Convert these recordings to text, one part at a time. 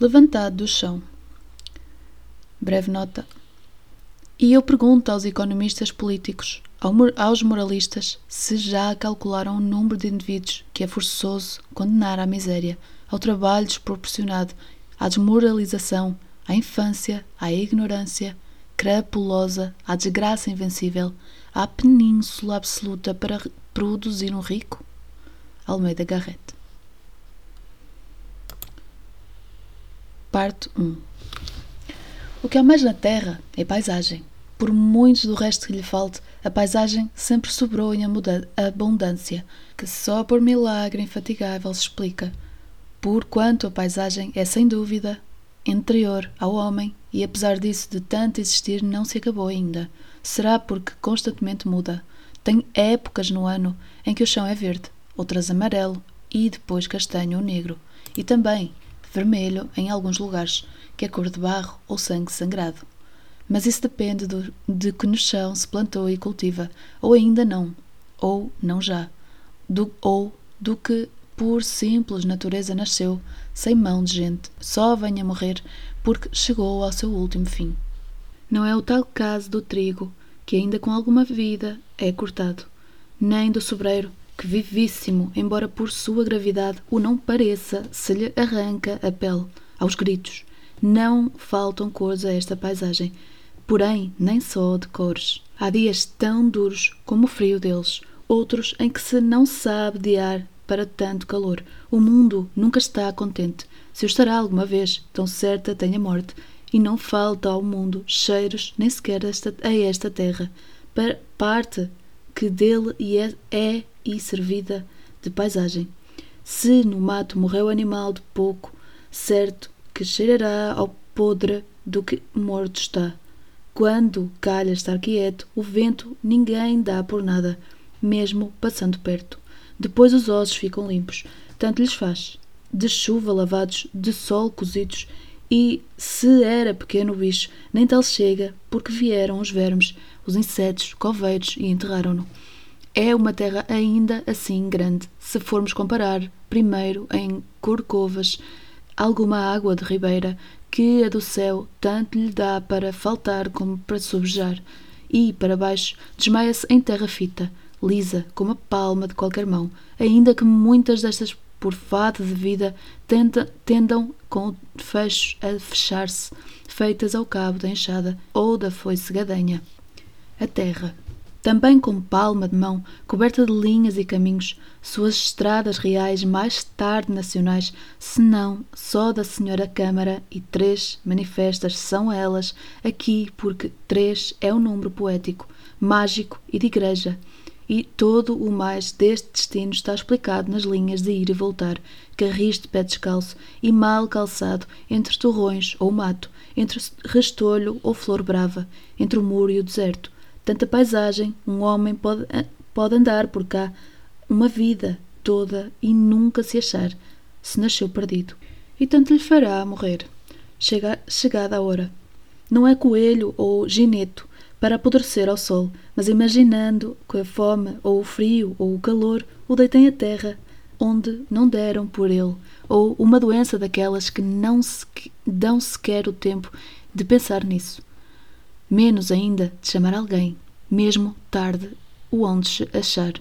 levantado do chão. Breve nota. E eu pergunto aos economistas políticos, aos moralistas, se já calcularam o número de indivíduos que é forçoso condenar à miséria, ao trabalho desproporcionado, à desmoralização, à infância, à ignorância crapulosa, à desgraça invencível, à península absoluta para produzir um rico? Almeida Garrett. Parte 1 O que há mais na Terra é paisagem. Por muito do resto que lhe falte, a paisagem sempre sobrou em abundância, que só por milagre infatigável se explica. Por quanto a paisagem é, sem dúvida, interior ao homem e, apesar disso de tanto existir, não se acabou ainda. Será porque constantemente muda. Tem épocas no ano em que o chão é verde, outras amarelo e depois castanho ou negro, e também vermelho em alguns lugares, que é cor de barro ou sangue sangrado. Mas isso depende do, de que no chão se plantou e cultiva, ou ainda não, ou não já, do, ou do que por simples natureza nasceu, sem mão de gente, só venha morrer porque chegou ao seu último fim. Não é o tal caso do trigo, que ainda com alguma vida é cortado, nem do sobreiro, que vivíssimo, embora por sua gravidade o não pareça, se lhe arranca a pele, aos gritos. Não faltam cores a esta paisagem, porém nem só de cores. Há dias tão duros como o frio deles, outros em que se não sabe de ar para tanto calor. O mundo nunca está contente. Se o estará alguma vez, tão certa tem a morte. E não falta ao mundo cheiros, nem sequer a esta terra. Para parte que dele é, é e servida de paisagem. Se no mato morreu animal de pouco, certo que cheirará ao podre do que morto está. Quando calha estar quieto, o vento ninguém dá por nada, mesmo passando perto. Depois os ossos ficam limpos, tanto lhes faz. De chuva lavados, de sol cozidos, e se era pequeno bicho, nem tal chega, porque vieram os vermes, os insetos, coveiros e enterraram-no. É uma terra ainda assim grande, se formos comparar, primeiro, em Corcovas, alguma água de ribeira, que a do céu tanto lhe dá para faltar como para sobejar, e, para baixo, desmaia-se em terra fita, lisa como a palma de qualquer mão, ainda que muitas destas por fado de vida tenta, tendam com fechos a fechar-se, feitas ao cabo da enxada ou da foice gadanha. A terra, também com palma de mão, coberta de linhas e caminhos, suas estradas reais mais tarde nacionais, senão só da Senhora Câmara e três manifestas são elas aqui porque três é um número poético, mágico e de igreja, e todo o mais deste destino está explicado nas linhas de ir e voltar, carris de pé descalço e mal calçado entre torrões ou mato, entre restolho ou flor brava, entre o muro e o deserto. Tanta paisagem, um homem pode, pode andar por cá uma vida toda e nunca se achar, se nasceu perdido. E tanto lhe fará morrer, chega, chegada a hora. Não é coelho ou gineto, para apodrecer ao sol, mas imaginando que a fome, ou o frio, ou o calor o deitem à terra, onde não deram por ele, ou uma doença daquelas que não se dão sequer o tempo de pensar nisso, menos ainda de chamar alguém, mesmo tarde, o onde achar.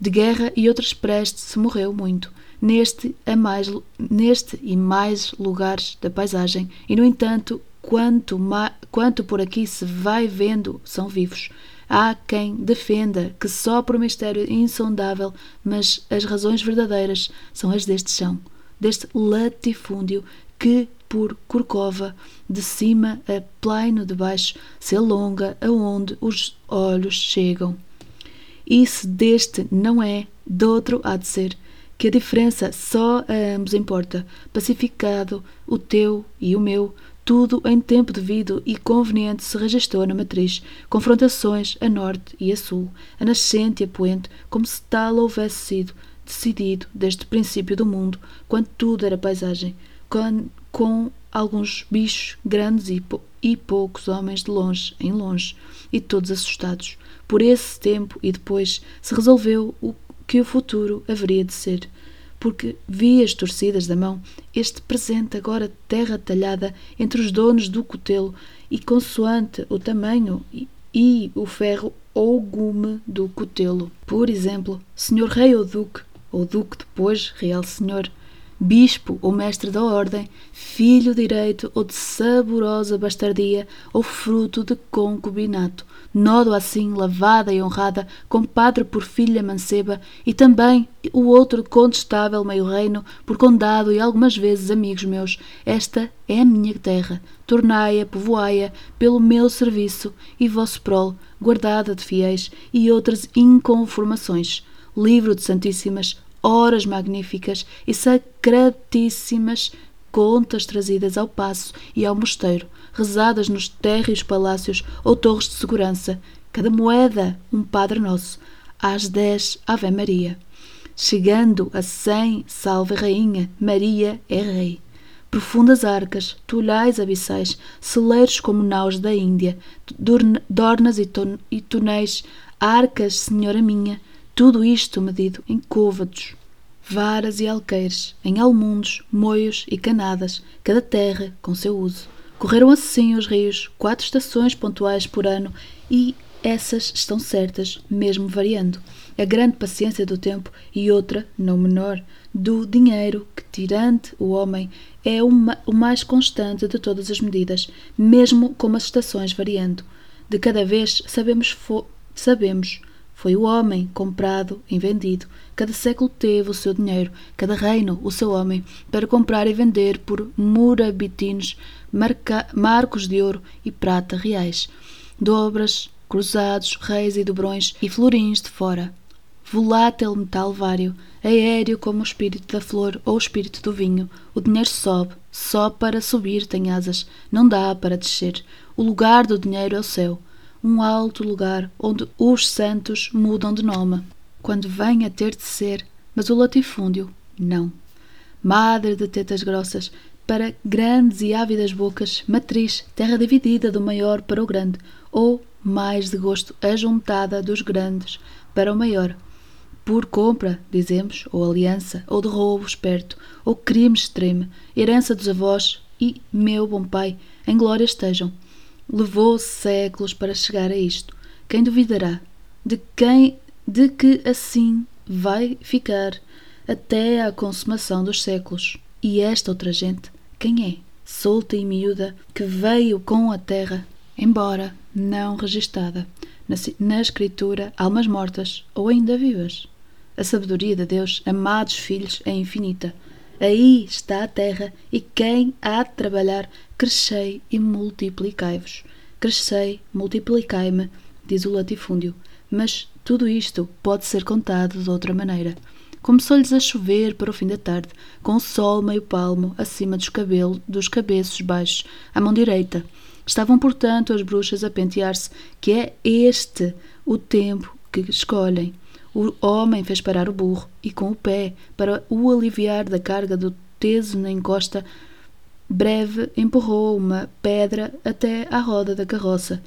De guerra e outras prestes se morreu muito, neste, a mais, neste e mais lugares da paisagem, e no entanto quanto, quanto por aqui se vai vendo são vivos. Há quem defenda que só por mistério insondável, mas as razões verdadeiras são as deste chão, deste latifúndio que, por Corcova, de cima a plano de baixo, se alonga aonde os olhos chegam. E se deste não é, de outro há de ser, que a diferença só a ambos importa, pacificado o teu e o meu, tudo em tempo devido e conveniente se registou na matriz, confrontações a norte e a sul, a nascente e a poente, como se tal houvesse sido decidido desde o princípio do mundo, quando tudo era paisagem, com, alguns bichos grandes e, e poucos homens de longe em longe, e todos assustados. Por esse tempo e depois se resolveu o que o futuro haveria de ser porque vi as torcidas da mão, este presente agora terra talhada entre os donos do cutelo, e consoante o tamanho e, e o ferro ou gume do cutelo. Por exemplo, senhor rei ou duque, ou duque depois, real senhor, bispo ou mestre da ordem, filho direito ou de saborosa bastardia ou fruto de concubinato, nodo assim lavada e honrada, compadre por filha manceba, e também o outro contestável meio-reino, por condado e algumas vezes amigos meus. Esta é a minha terra, tornai-a, povoai-a, pelo meu serviço e vosso prol, guardada de fiéis e outras inconformações. Livro de Santíssimas, horas magníficas e sacratíssimas contas trazidas ao passo e ao mosteiro, rezadas nos térreos palácios ou torres de segurança, cada moeda um Padre Nosso, às dez Ave Maria. Chegando a cem, salve Rainha, Maria é Rei. Profundas arcas, tulhais abissais, celeiros como naus da Índia, dornas e, e tonéis, arcas, Senhora minha, tudo isto medido em côvados varas e alqueires, em almundos, moios e canadas, cada terra com seu uso. Correram assim os rios, quatro estações pontuais por ano, e essas estão certas, mesmo variando. A grande paciência do tempo e outra, não menor, do dinheiro, que, tirante o homem, é uma, o mais constante de todas as medidas, mesmo com as estações variando. De cada vez sabemos, sabemos foi o homem comprado e vendido. Cada século teve o seu dinheiro, cada reino o seu homem, para comprar e vender por murabitinos, marcos de ouro e prata reais, dobras, cruzados, reis e dobrões e florins de fora. Volátil metal vário, aéreo como o espírito da flor ou o espírito do vinho, o dinheiro sobe, só para subir tem asas, não dá para descer. O lugar do dinheiro é o céu um alto lugar onde os santos mudam de nome, quando vem a ter de ser, mas o latifúndio não. Madre de tetas grossas, para grandes e ávidas bocas, matriz, terra dividida do maior para o grande, ou, mais de gosto, ajuntada dos grandes para o maior. Por compra, dizemos, ou aliança, ou de roubo esperto, ou crime extremo, herança dos avós e, meu bom pai, em glória estejam, Levou séculos para chegar a isto. Quem duvidará de quem de que assim vai ficar até à consumação dos séculos? E esta outra gente, quem é? Solta e miúda, que veio com a terra, embora não registada na, na escritura, almas mortas ou ainda vivas. A sabedoria de Deus, amados filhos, é infinita. Aí está a terra, e quem há de trabalhar, crescei e multiplicai-vos. Crescei, multiplicai-me, diz o latifúndio. Mas tudo isto pode ser contado de outra maneira. Começou-lhes a chover para o fim da tarde, com o sol meio palmo acima dos, cabelos, dos cabeços baixos, à mão direita. Estavam, portanto, as bruxas a pentear-se, que é este o tempo que escolhem. O homem fez parar o burro e, com o pé, para o aliviar da carga do teso na encosta, breve empurrou uma pedra até à roda da carroça.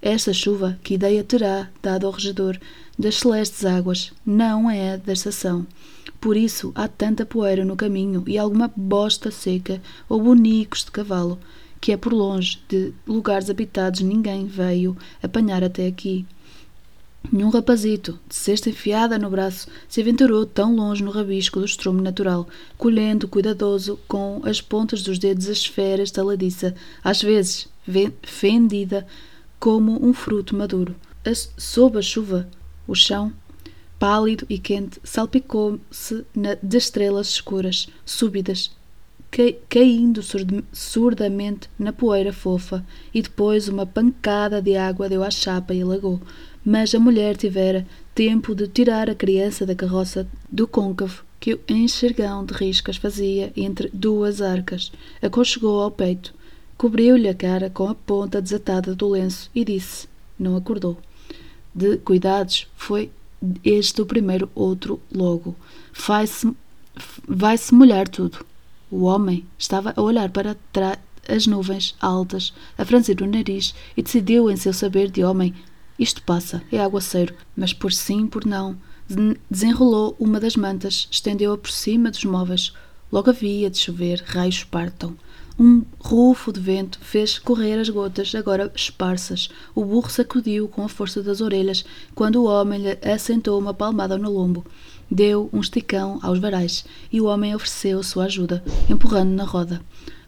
Esta chuva, que ideia terá dado ao regedor das celestes águas, não é da estação. Por isso há tanta poeira no caminho e alguma bosta seca ou bonicos de cavalo, que é por longe de lugares habitados ninguém veio apanhar até aqui. Nenhum rapazito, de cesta enfiada no braço, se aventurou tão longe no rabisco do estrume natural, colhendo cuidadoso com as pontas dos dedos as esferas taladiça, às vezes fendida como um fruto maduro. Sob a chuva, o chão, pálido e quente, salpicou-se de estrelas escuras, súbidas, caindo surdamente na poeira fofa, e depois uma pancada de água deu à chapa e alagou mas a mulher tivera tempo de tirar a criança da carroça do côncavo que o enxergão de riscas fazia entre duas arcas. Aconchegou ao peito, cobriu-lhe a cara com a ponta desatada do lenço e disse: Não acordou. De cuidados, foi este o primeiro outro logo. Vai-se vai -se molhar tudo. O homem estava a olhar para as nuvens altas, a franzir o nariz, e decidiu em seu saber de homem isto passa, é aguaceiro, mas por sim, por não, desenrolou uma das mantas, estendeu-a por cima dos móveis. Logo havia de chover, raios partam. Um rufo de vento fez correr as gotas, agora esparsas. O burro sacudiu com a força das orelhas quando o homem lhe assentou uma palmada no lombo. Deu um esticão aos varais e o homem ofereceu sua ajuda, empurrando na roda.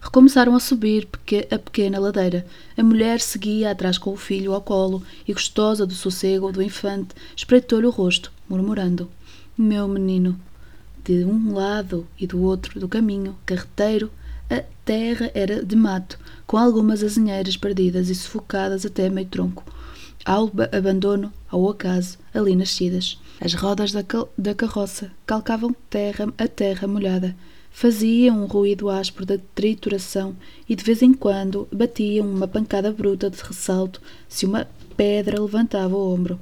Recomeçaram a subir a pequena ladeira. A mulher seguia atrás com o filho ao colo e, gostosa do sossego do infante, espreitou-lhe o rosto, murmurando: Meu menino. De um lado e do outro do caminho carreteiro, a terra era de mato, com algumas azinheiras perdidas e sufocadas até meio tronco, ao abandono, ao acaso, ali nascidas. As rodas da, da carroça calcavam terra, a terra molhada, faziam um ruído áspero de trituração e de vez em quando batiam uma pancada bruta de ressalto se uma pedra levantava o ombro.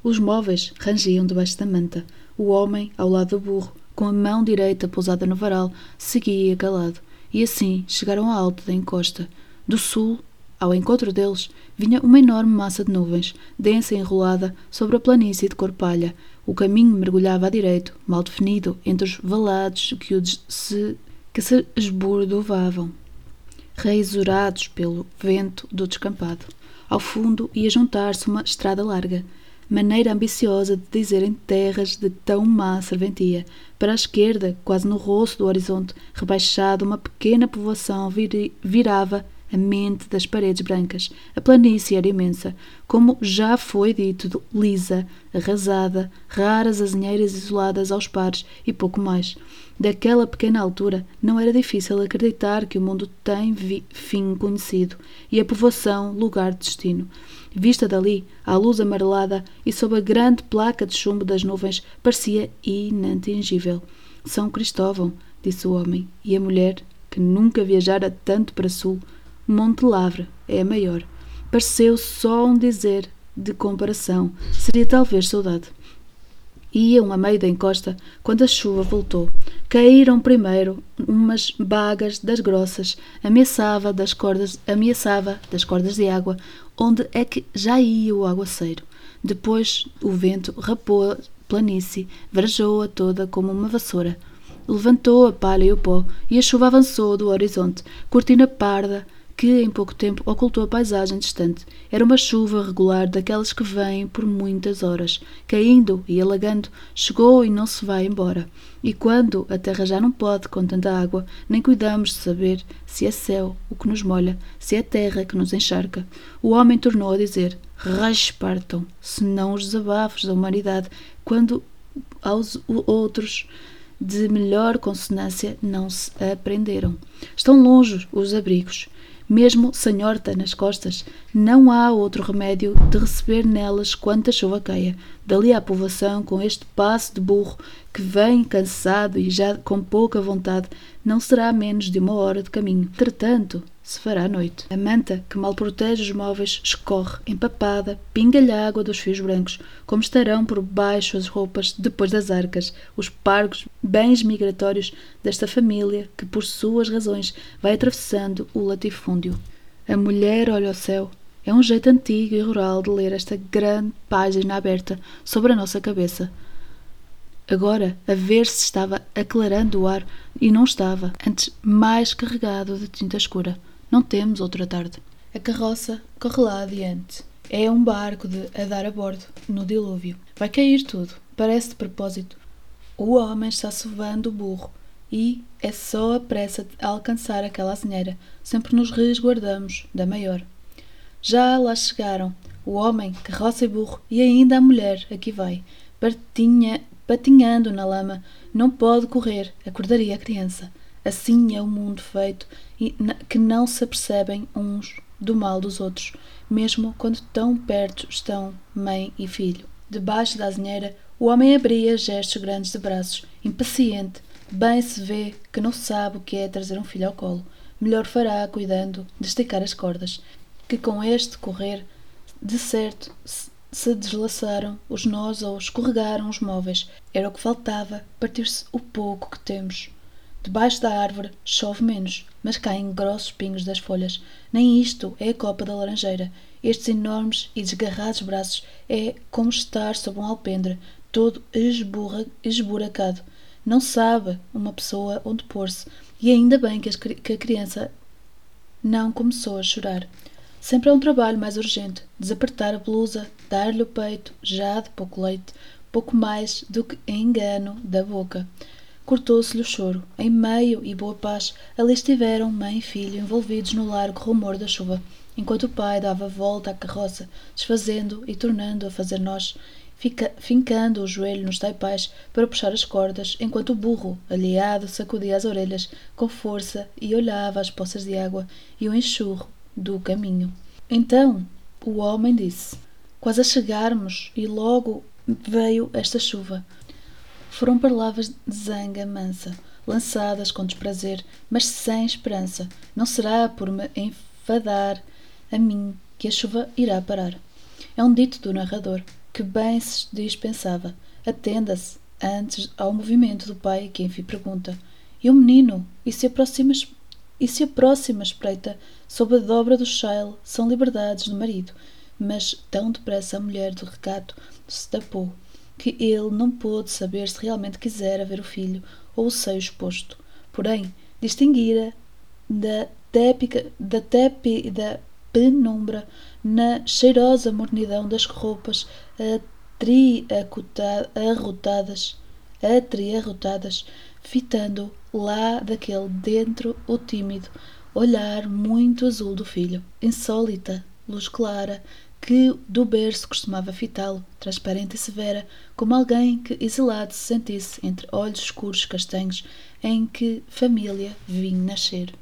Os móveis rangiam debaixo da manta. O homem, ao lado do burro, com a mão direita pousada no varal, seguia calado. E assim chegaram à alta da encosta. Do sul, ao encontro deles, vinha uma enorme massa de nuvens, densa e enrolada sobre a planície de cor palha. O caminho mergulhava à direito, mal definido, entre os valados que, o se, que se esbordovavam, raizurados pelo vento do descampado. Ao fundo ia juntar-se uma estrada larga, maneira ambiciosa de dizer em terras de tão má serventia. Para a esquerda, quase no rosto do horizonte, rebaixado, uma pequena povoação vir virava a mente das paredes brancas. A planície era imensa, como já foi dito, lisa, arrasada, raras azinheiras isoladas aos pares e pouco mais. Daquela pequena altura, não era difícil acreditar que o mundo tem fim conhecido e a povoação lugar de destino. Vista dali, à luz amarelada e sob a grande placa de chumbo das nuvens, parecia inatingível. São Cristóvão, disse o homem, e a mulher, que nunca viajara tanto para sul, Monte Lavre é a maior. Pareceu só um dizer de comparação. Seria talvez saudade. Iam a meio da encosta quando a chuva voltou. Caíram primeiro umas bagas das grossas, ameaçava das cordas, ameaçava das cordas de água, onde é que já ia o aguaceiro. Depois o vento rapou a planície, varejou-a toda como uma vassoura. Levantou a palha e o pó, e a chuva avançou do horizonte, cortina parda, que em pouco tempo ocultou a paisagem distante. Era uma chuva regular daquelas que vêm por muitas horas, caindo e alagando, chegou e não se vai embora. E quando a terra já não pode com tanta água, nem cuidamos de saber se é céu o que nos molha, se é terra que nos encharca. O homem tornou a dizer: Raspartam, senão os desabafos da humanidade, quando aos outros de melhor consonância não se aprenderam. Estão longe os abrigos mesmo sem horta nas costas, não há outro remédio de receber nelas quanta chuva caia. Dali à povoação, com este passo de burro que vem cansado e já com pouca vontade, não será menos de uma hora de caminho. Entretanto, se fará noite. A manta, que mal protege os móveis, escorre, empapada, pinga-lhe água dos fios brancos, como estarão por baixo as roupas depois das arcas, os pargos, bens migratórios desta família que, por suas razões, vai atravessando o latifúndio. A mulher olha ao céu. É um jeito antigo e rural de ler esta grande página aberta sobre a nossa cabeça. Agora, a ver se estava aclarando o ar, e não estava, antes mais carregado de tinta escura. Não temos outra tarde. A carroça corre lá adiante. É um barco de a dar a bordo, no dilúvio. Vai cair tudo. Parece de propósito. O homem está sovando o burro e é só a pressa de alcançar aquela azinheira. Sempre nos resguardamos da maior. Já lá chegaram o homem, carroça e burro, e ainda a mulher, aqui vai, patinha, patinhando na lama. Não pode correr, acordaria a criança. Assim é o mundo feito que não se apercebem uns do mal dos outros, mesmo quando tão perto estão mãe e filho. Debaixo da azinheira, o homem abria gestos grandes de braços, impaciente. Bem se vê que não sabe o que é trazer um filho ao colo. Melhor fará cuidando de esticar as cordas, que com este correr, de certo, se deslaçaram os nós ou escorregaram os móveis. Era o que faltava, partir-se o pouco que temos. Debaixo da árvore chove menos, mas caem grossos pingos das folhas. Nem isto é a copa da laranjeira. Estes enormes e desgarrados braços é como estar sob um alpendre. todo esburra, esburacado. Não sabe uma pessoa onde pôr-se, e ainda bem que, as, que a criança não começou a chorar. Sempre é um trabalho mais urgente. Desapertar a blusa, dar-lhe o peito, já de pouco leite, pouco mais do que engano da boca. Cortou-se-lhe o choro. Em meio e boa paz, ali estiveram mãe e filho envolvidos no largo rumor da chuva, enquanto o pai dava volta à carroça, desfazendo e tornando a fazer nós, fica, fincando o joelho nos taipais para puxar as cordas, enquanto o burro, aliado, sacudia as orelhas com força e olhava as poças de água e o enxurro do caminho. Então o homem disse: Quase a chegarmos, e logo veio esta chuva. Foram palavras de zanga mansa, lançadas com desprazer, mas sem esperança. Não será por me enfadar a mim que a chuva irá parar. É um dito do narrador, que bem se dispensava. Atenda-se antes ao movimento do pai, que enfim pergunta: E o menino? E se aproxima, e se aproxima espreita sob a dobra do chale, são liberdades do marido. Mas tão depressa a mulher do recato se tapou que ele não pôde saber se realmente quisera ver o filho ou o seio exposto. Porém, distinguira da tépica, da tepi, da penumbra na cheirosa mornidão das roupas atriarrotadas, atriarrotadas, fitando lá daquele dentro o tímido olhar muito azul do filho, insólita, luz clara, que do berço costumava fitá-lo, transparente e severa, como alguém que exilado se sentisse entre olhos escuros castanhos em que família vinha nascer.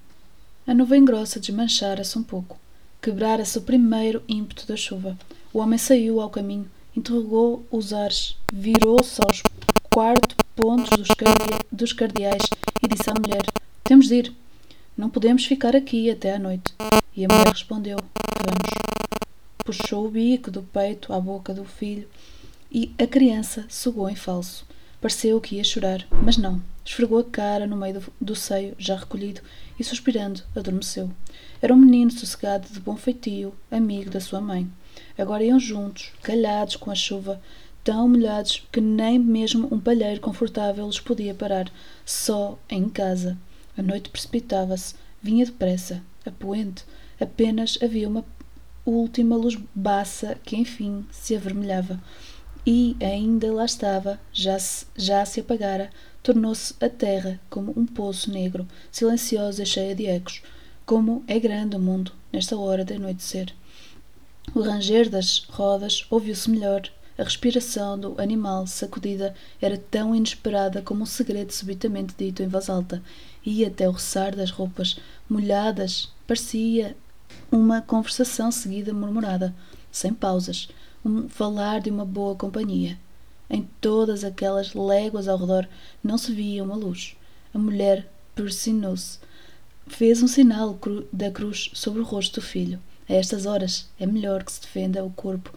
A nuvem grossa desmanchara-se um pouco. Quebrara-se o primeiro ímpeto da chuva. O homem saiu ao caminho, interrogou os ares, virou-se aos quarto pontos dos, cardia dos cardeais e disse à mulher: Temos de ir. Não podemos ficar aqui até à noite. E a mulher respondeu: Vamos puxou o bico do peito à boca do filho e a criança sugou em falso. Pareceu que ia chorar, mas não. Esfregou a cara no meio do, do seio, já recolhido, e suspirando, adormeceu. Era um menino sossegado de bom feitio, amigo da sua mãe. Agora iam juntos, calhados com a chuva, tão molhados que nem mesmo um palheiro confortável os podia parar, só em casa. A noite precipitava-se, vinha depressa, a poente. Apenas havia uma última luz baça que enfim se avermelhava. E ainda lá estava, já se, já se apagara, tornou-se a terra como um poço negro, silenciosa e cheia de ecos, como é grande o mundo nesta hora de anoitecer. O ranger das rodas ouviu-se melhor. A respiração do animal sacudida era tão inesperada como um segredo subitamente dito em voz alta, e até o roçar das roupas molhadas parecia uma conversação seguida murmurada, sem pausas, um falar de uma boa companhia. Em todas aquelas léguas ao redor não se via uma luz. A mulher persinou-se. Fez um sinal da cruz sobre o rosto do filho. A estas horas é melhor que se defenda o corpo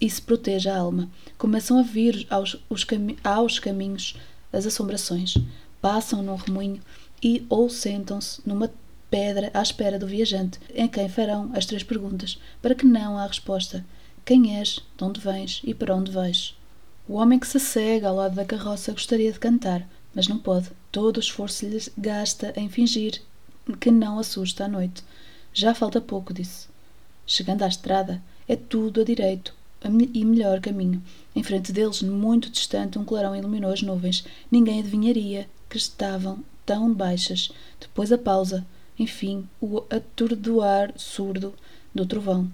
e se proteja a alma. Começam a vir aos, cami aos caminhos as assombrações. Passam num remoinho e ou sentam-se numa pedra à espera do viajante, em quem farão as três perguntas, para que não há resposta: Quem és? De onde vens? E para onde vais? O homem que se cega ao lado da carroça gostaria de cantar, mas não pode. Todo o esforço lhe gasta em fingir que não assusta à noite. Já falta pouco, disse. Chegando à estrada, é tudo a direito e melhor caminho. Em frente deles, muito distante, um clarão iluminou as nuvens. Ninguém adivinharia que estavam tão baixas. Depois a pausa enfim, o atordoar surdo do trovão.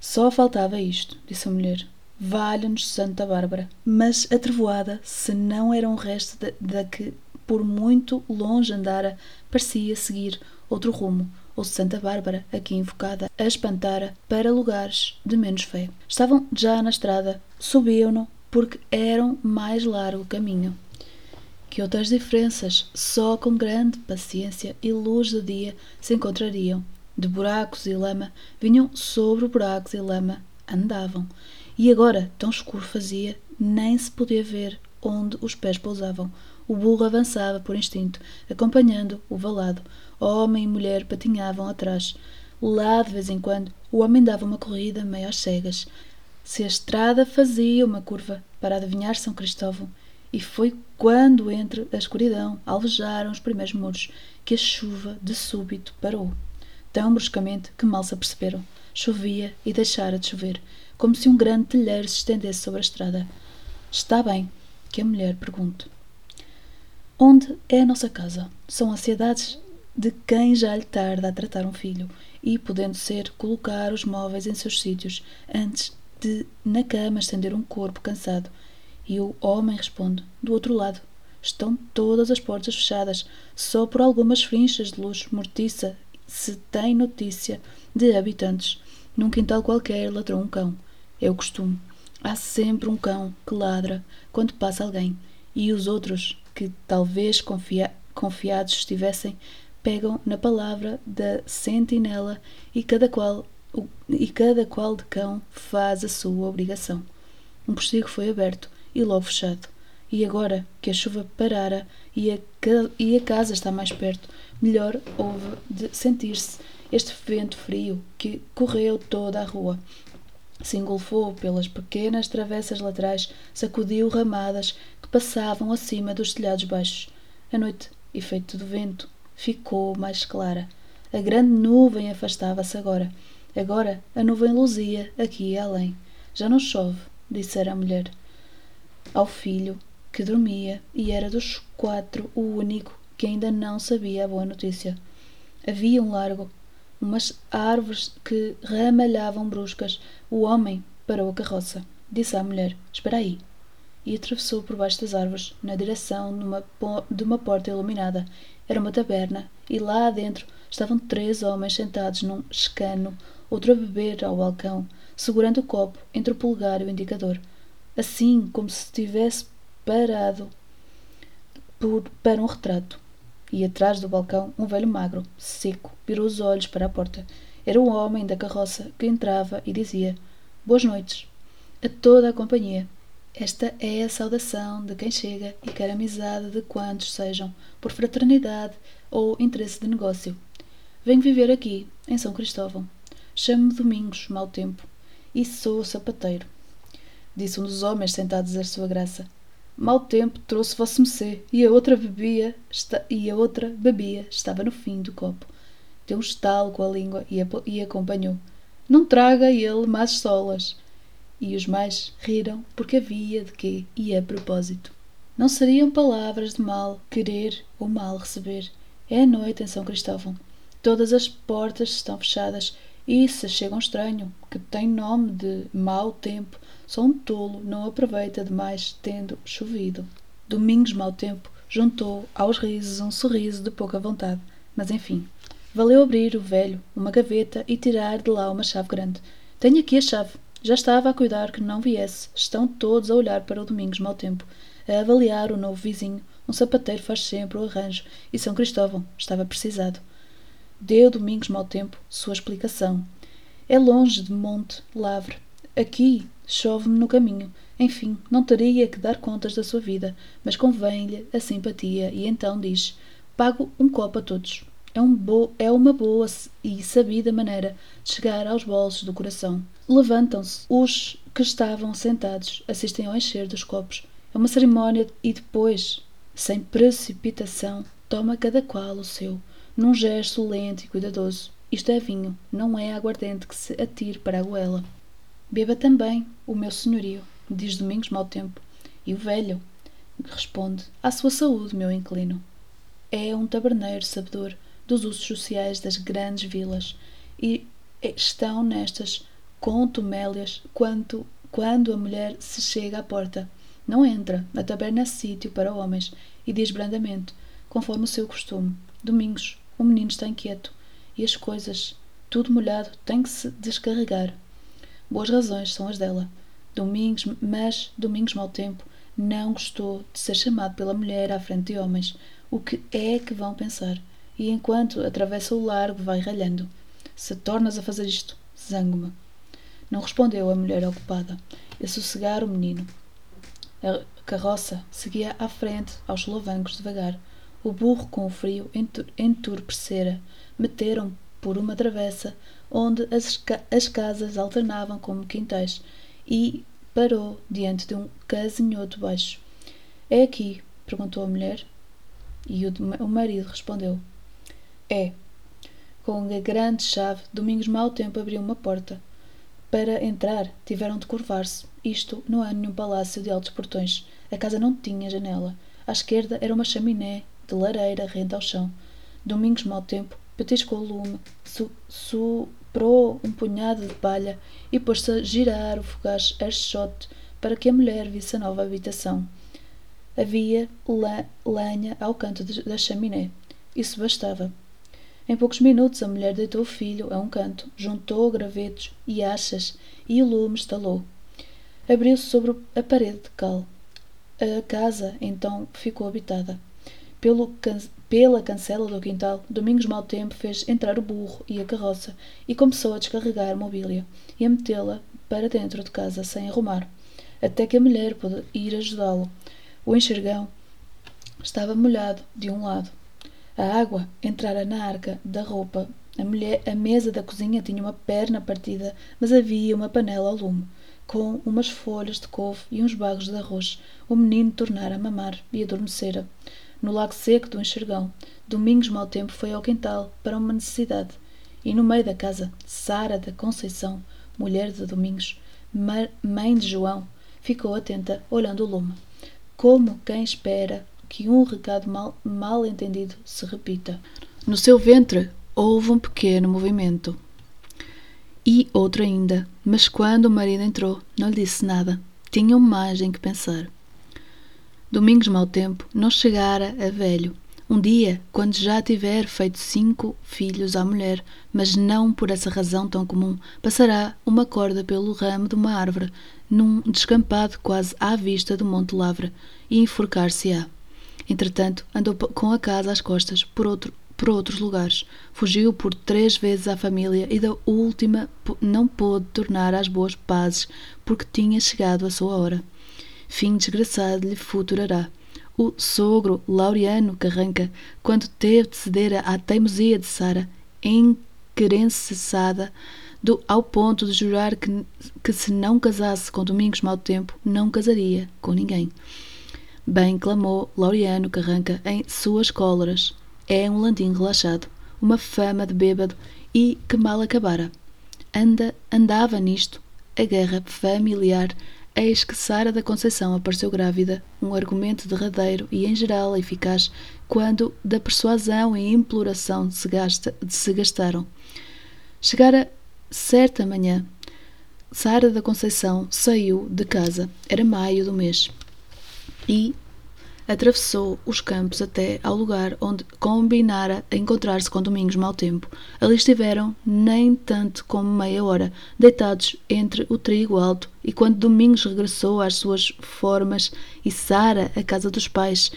Só faltava isto, disse a mulher. Valha-nos Santa Bárbara. Mas a trevoada, se não era um resto da que por muito longe andara, parecia seguir outro rumo, ou Santa Bárbara, aqui invocada, a espantara para lugares de menos fé. Estavam já na estrada, subiam-no porque eram mais largo caminho que outras diferenças só com grande paciência e luz do dia se encontrariam. De buracos e lama vinham sobre buracos e lama andavam. E agora, tão escuro fazia, nem se podia ver onde os pés pousavam. O burro avançava por instinto, acompanhando o valado. Homem e mulher patinhavam atrás. Lá, de vez em quando, o homem dava uma corrida meio às cegas. se a estrada fazia uma curva para adivinhar São Cristóvão, e foi quando, entre a escuridão, alvejaram os primeiros muros, que a chuva, de súbito, parou. Tão bruscamente que mal se aperceberam. Chovia e deixara de chover, como se um grande telheiro se estendesse sobre a estrada. Está bem, que a mulher pergunta. Onde é a nossa casa? São ansiedades de quem já lhe tarda a tratar um filho e, podendo ser, colocar os móveis em seus sítios antes de na cama estender um corpo cansado e o homem responde: Do outro lado. Estão todas as portas fechadas, só por algumas frinchas de luz mortiça se tem notícia de habitantes. Num quintal qualquer ladrou um cão. É o costume. Há sempre um cão que ladra quando passa alguém, e os outros, que talvez confia confiados estivessem, pegam na palavra da sentinela e cada qual e cada qual de cão faz a sua obrigação. Um postigo foi aberto e logo fechado. E agora que a chuva parara e a, e a casa está mais perto, melhor houve de sentir-se este vento frio que correu toda a rua. Se engolfou pelas pequenas travessas laterais, sacudiu ramadas que passavam acima dos telhados baixos. A noite, efeito do vento, ficou mais clara. A grande nuvem afastava-se agora. Agora a nuvem luzia aqui e além. Já não chove, dissera a mulher ao filho, que dormia e era dos quatro o único que ainda não sabia a boa notícia. Havia um largo, umas árvores que ramalhavam bruscas. O homem parou a carroça. Disse à mulher: Espera aí. E atravessou por baixo das árvores, na direção numa, de uma porta iluminada. Era uma taberna, e lá dentro estavam três homens sentados num escano, outro a beber ao balcão, segurando o copo entre o polegar e o indicador assim como se estivesse parado por, para um retrato. E atrás do balcão, um velho magro, seco, virou os olhos para a porta. Era o homem da carroça que entrava e dizia: Boas noites a toda a companhia. Esta é a saudação de quem chega e quer amizade de quantos sejam, por fraternidade ou interesse de negócio. Venho viver aqui, em São Cristóvão. Chamo-me Domingos, mau tempo, e sou sapateiro disse um dos homens sentados à sua graça. Mau tempo trouxe vosso mecê, e a outra bebia, esta, e a outra bebia, estava no fim do copo. Deu um estalo com a língua e, a, e acompanhou. Não traga ele más solas. E os mais riram, porque havia de quê e a propósito. Não seriam palavras de mal querer ou mal receber. É a noite em São Cristóvão. Todas as portas estão fechadas, e se chega um estranho, que tem nome de mau tempo, só um tolo não aproveita demais tendo chovido. Domingos mau tempo juntou aos risos um sorriso de pouca vontade, mas enfim. Valeu abrir o velho uma gaveta e tirar de lá uma chave grande. Tenho aqui a chave. Já estava a cuidar que não viesse. Estão todos a olhar para o Domingos mau tempo, a avaliar o novo vizinho. Um sapateiro faz sempre o arranjo, e São Cristóvão estava precisado. Deu Domingos mau tempo sua explicação. É longe de Monte Lavre. Aqui chove-me no caminho. Enfim, não teria que dar contas da sua vida, mas convém-lhe a simpatia e então diz: Pago um copo a todos. É, um bo é uma boa e sabida maneira de chegar aos bolsos do coração. Levantam-se os que estavam sentados, assistem ao encher dos copos. É uma cerimónia e depois, sem precipitação, toma cada qual o seu, num gesto lento e cuidadoso. Isto é vinho, não é aguardente que se atire para a goela. Beba também, o meu senhorio, diz Domingos mau tempo. E o velho responde, à sua saúde, meu inclino. É um taberneiro sabedor dos usos sociais das grandes vilas e estão nestas contumélias quanto quando a mulher se chega à porta. Não entra, a taberna é sítio para homens, e diz brandamente, conforme o seu costume. Domingos, o menino está inquieto, e as coisas, tudo molhado, tem que se descarregar. Boas razões são as dela. Domingos, mas Domingos mau tempo não gostou de ser chamado pela mulher à frente de homens. O que é que vão pensar? E enquanto atravessa o largo, vai ralhando. Se tornas a fazer isto, zango-me. Não respondeu a mulher ocupada. E sossegar o menino. A carroça seguia à frente aos solavancos devagar. O burro, com o frio, entorpecera. Meteram por uma travessa onde as, as casas alternavam como quintais, e parou diante de um casinhoto baixo. É aqui? perguntou a mulher. E o, o marido respondeu: É. Com a grande chave, Domingos mau tempo abriu uma porta. Para entrar, tiveram de curvar-se. Isto não é nenhum palácio de altos portões. A casa não tinha janela. À esquerda era uma chaminé de lareira rente ao chão. Domingos mau tempo petiscou o lume, soprou um punhado de palha e pôs-se a girar o fogaz archote para que a mulher visse a nova habitação. Havia lenha ao canto da chaminé. Isso bastava. Em poucos minutos a mulher deitou o filho a um canto, juntou gravetos e achas e o lume estalou. Abriu-se sobre a parede de cal. A casa, então, ficou habitada. Pelo pela cancela do quintal, Domingos Mau Tempo fez entrar o burro e a carroça e começou a descarregar a mobília e a metê-la para dentro de casa sem arrumar, até que a mulher pôde ir ajudá-lo. O enxergão estava molhado de um lado. A água entrara na arca da roupa. A, mulher, a mesa da cozinha tinha uma perna partida, mas havia uma panela ao lume, com umas folhas de couve e uns bagos de arroz. O menino tornara a mamar e adormecera. No lago seco do enxergão, Domingos mau tempo foi ao quintal para uma necessidade. E no meio da casa, Sara da Conceição, mulher de Domingos, mãe de João, ficou atenta, olhando o lume como quem espera que um recado mal, mal entendido se repita. No seu ventre houve um pequeno movimento. E outro ainda, mas quando o marido entrou, não lhe disse nada. Tinham mais em que pensar. Domingos mau tempo não chegara a velho. Um dia, quando já tiver feito cinco filhos à mulher, mas não por essa razão tão comum, passará uma corda pelo ramo de uma árvore, num descampado quase à vista do Monte Lavra, e enforcar-se-á. Entretanto, andou com a casa às costas por, outro, por outros lugares. Fugiu por três vezes à família e da última não pôde tornar às boas pazes porque tinha chegado a sua hora. Fim desgraçado lhe futurará. O sogro Laureano Carranca, quando teve de ceder à teimosia de Sara, enquerençada, do, ao ponto de jurar que, que se não casasse com Domingos Mau Tempo, não casaria com ninguém. Bem clamou Laureano Carranca em suas cóleras. É um landim relaxado, uma fama de bêbado e que mal acabara. Anda, andava nisto a guerra familiar, eis que Sara da Conceição apareceu grávida, um argumento derradeiro e em geral eficaz, quando da persuasão e imploração se, gasta, se gastaram. Chegara Certa manhã, Sara da Conceição saiu de casa. Era maio do mês. E atravessou os campos até ao lugar onde combinara encontrar-se com Domingos Mau Tempo. Ali estiveram nem tanto como meia hora, deitados entre o trigo alto, e quando Domingos regressou às suas formas e Sara à casa dos pais,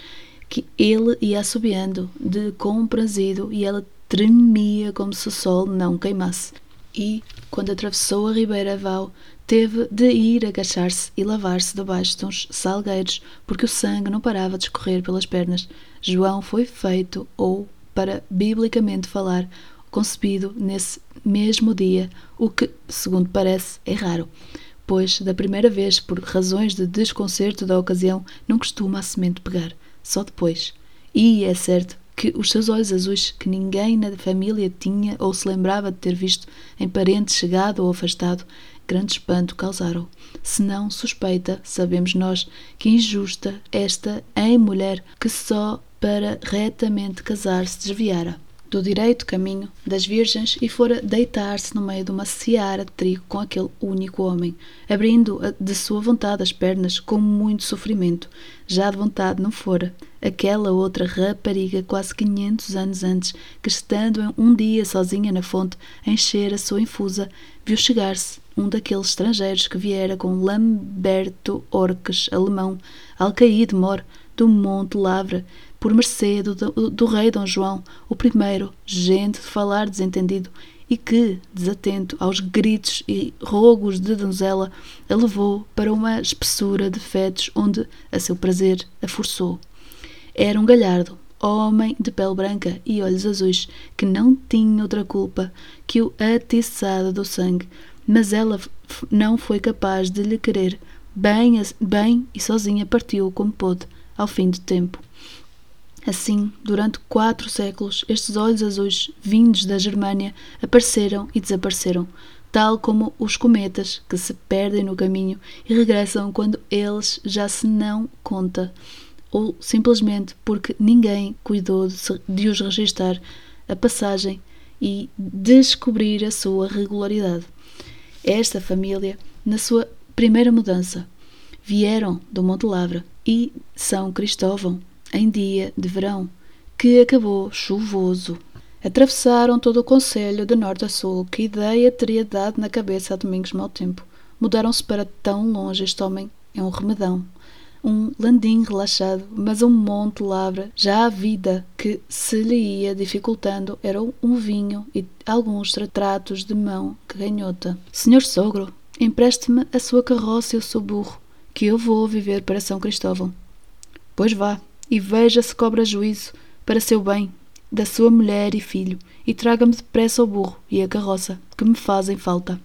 que ele ia assobiando de comprazido e ela tremia como se o sol não queimasse e, quando atravessou a Ribeira Vau, teve de ir agachar-se e lavar-se debaixo de uns salgueiros, porque o sangue não parava de escorrer pelas pernas. João foi feito, ou, para biblicamente falar, concebido nesse mesmo dia, o que, segundo parece, é raro, pois, da primeira vez, por razões de desconcerto da ocasião, não costuma a semente pegar, só depois. E é certo que os seus olhos azuis, que ninguém na família tinha ou se lembrava de ter visto em parente chegado ou afastado, grande espanto causaram. Se não suspeita, sabemos nós, que injusta esta em mulher que só para retamente casar se desviara do direito caminho das virgens e fora deitar-se no meio de uma seara de trigo com aquele único homem, abrindo de sua vontade as pernas com muito sofrimento. Já de vontade não fora. Aquela outra rapariga, quase quinhentos anos antes, que estando um dia sozinha na fonte, encher a sua infusa, viu chegar-se um daqueles estrangeiros que viera com Lamberto Orques, alemão, alcaíde mor, do Monte Lavra, por mercê do, do, rei Dom João, o primeiro, gente de falar desentendido, e que, desatento aos gritos e rogos de donzela, a levou para uma espessura de fetos onde, a seu prazer, a forçou. Era um galhardo, homem de pele branca e olhos azuis, que não tinha outra culpa que o atiçado do sangue mas ela não foi capaz de lhe querer bem, bem e sozinha partiu como pôde, ao fim do tempo. Assim, durante quatro séculos, estes olhos azuis vindos da Germânia apareceram e desapareceram, tal como os cometas que se perdem no caminho e regressam quando eles já se não conta, ou simplesmente porque ninguém cuidou de, os registar a passagem e descobrir a sua regularidade. Esta família, na sua primeira mudança, vieram do Monte Lavra e São Cristóvão em dia de verão, que acabou chuvoso. Atravessaram todo o conselho de norte a sul. Que ideia teria dado na cabeça a Domingos Mau Tempo? Mudaram-se para tão longe. Este homem é um remedão. Um landim relaxado, mas um monte lavra. Já a vida que se lhe ia dificultando era um vinho e alguns tratos de mão que ganhota. Senhor sogro, empreste-me a sua carroça e o seu burro, que eu vou viver para São Cristóvão. Pois vá, e veja se cobra juízo para seu bem, da sua mulher e filho, e traga-me depressa o burro e a carroça, que me fazem falta.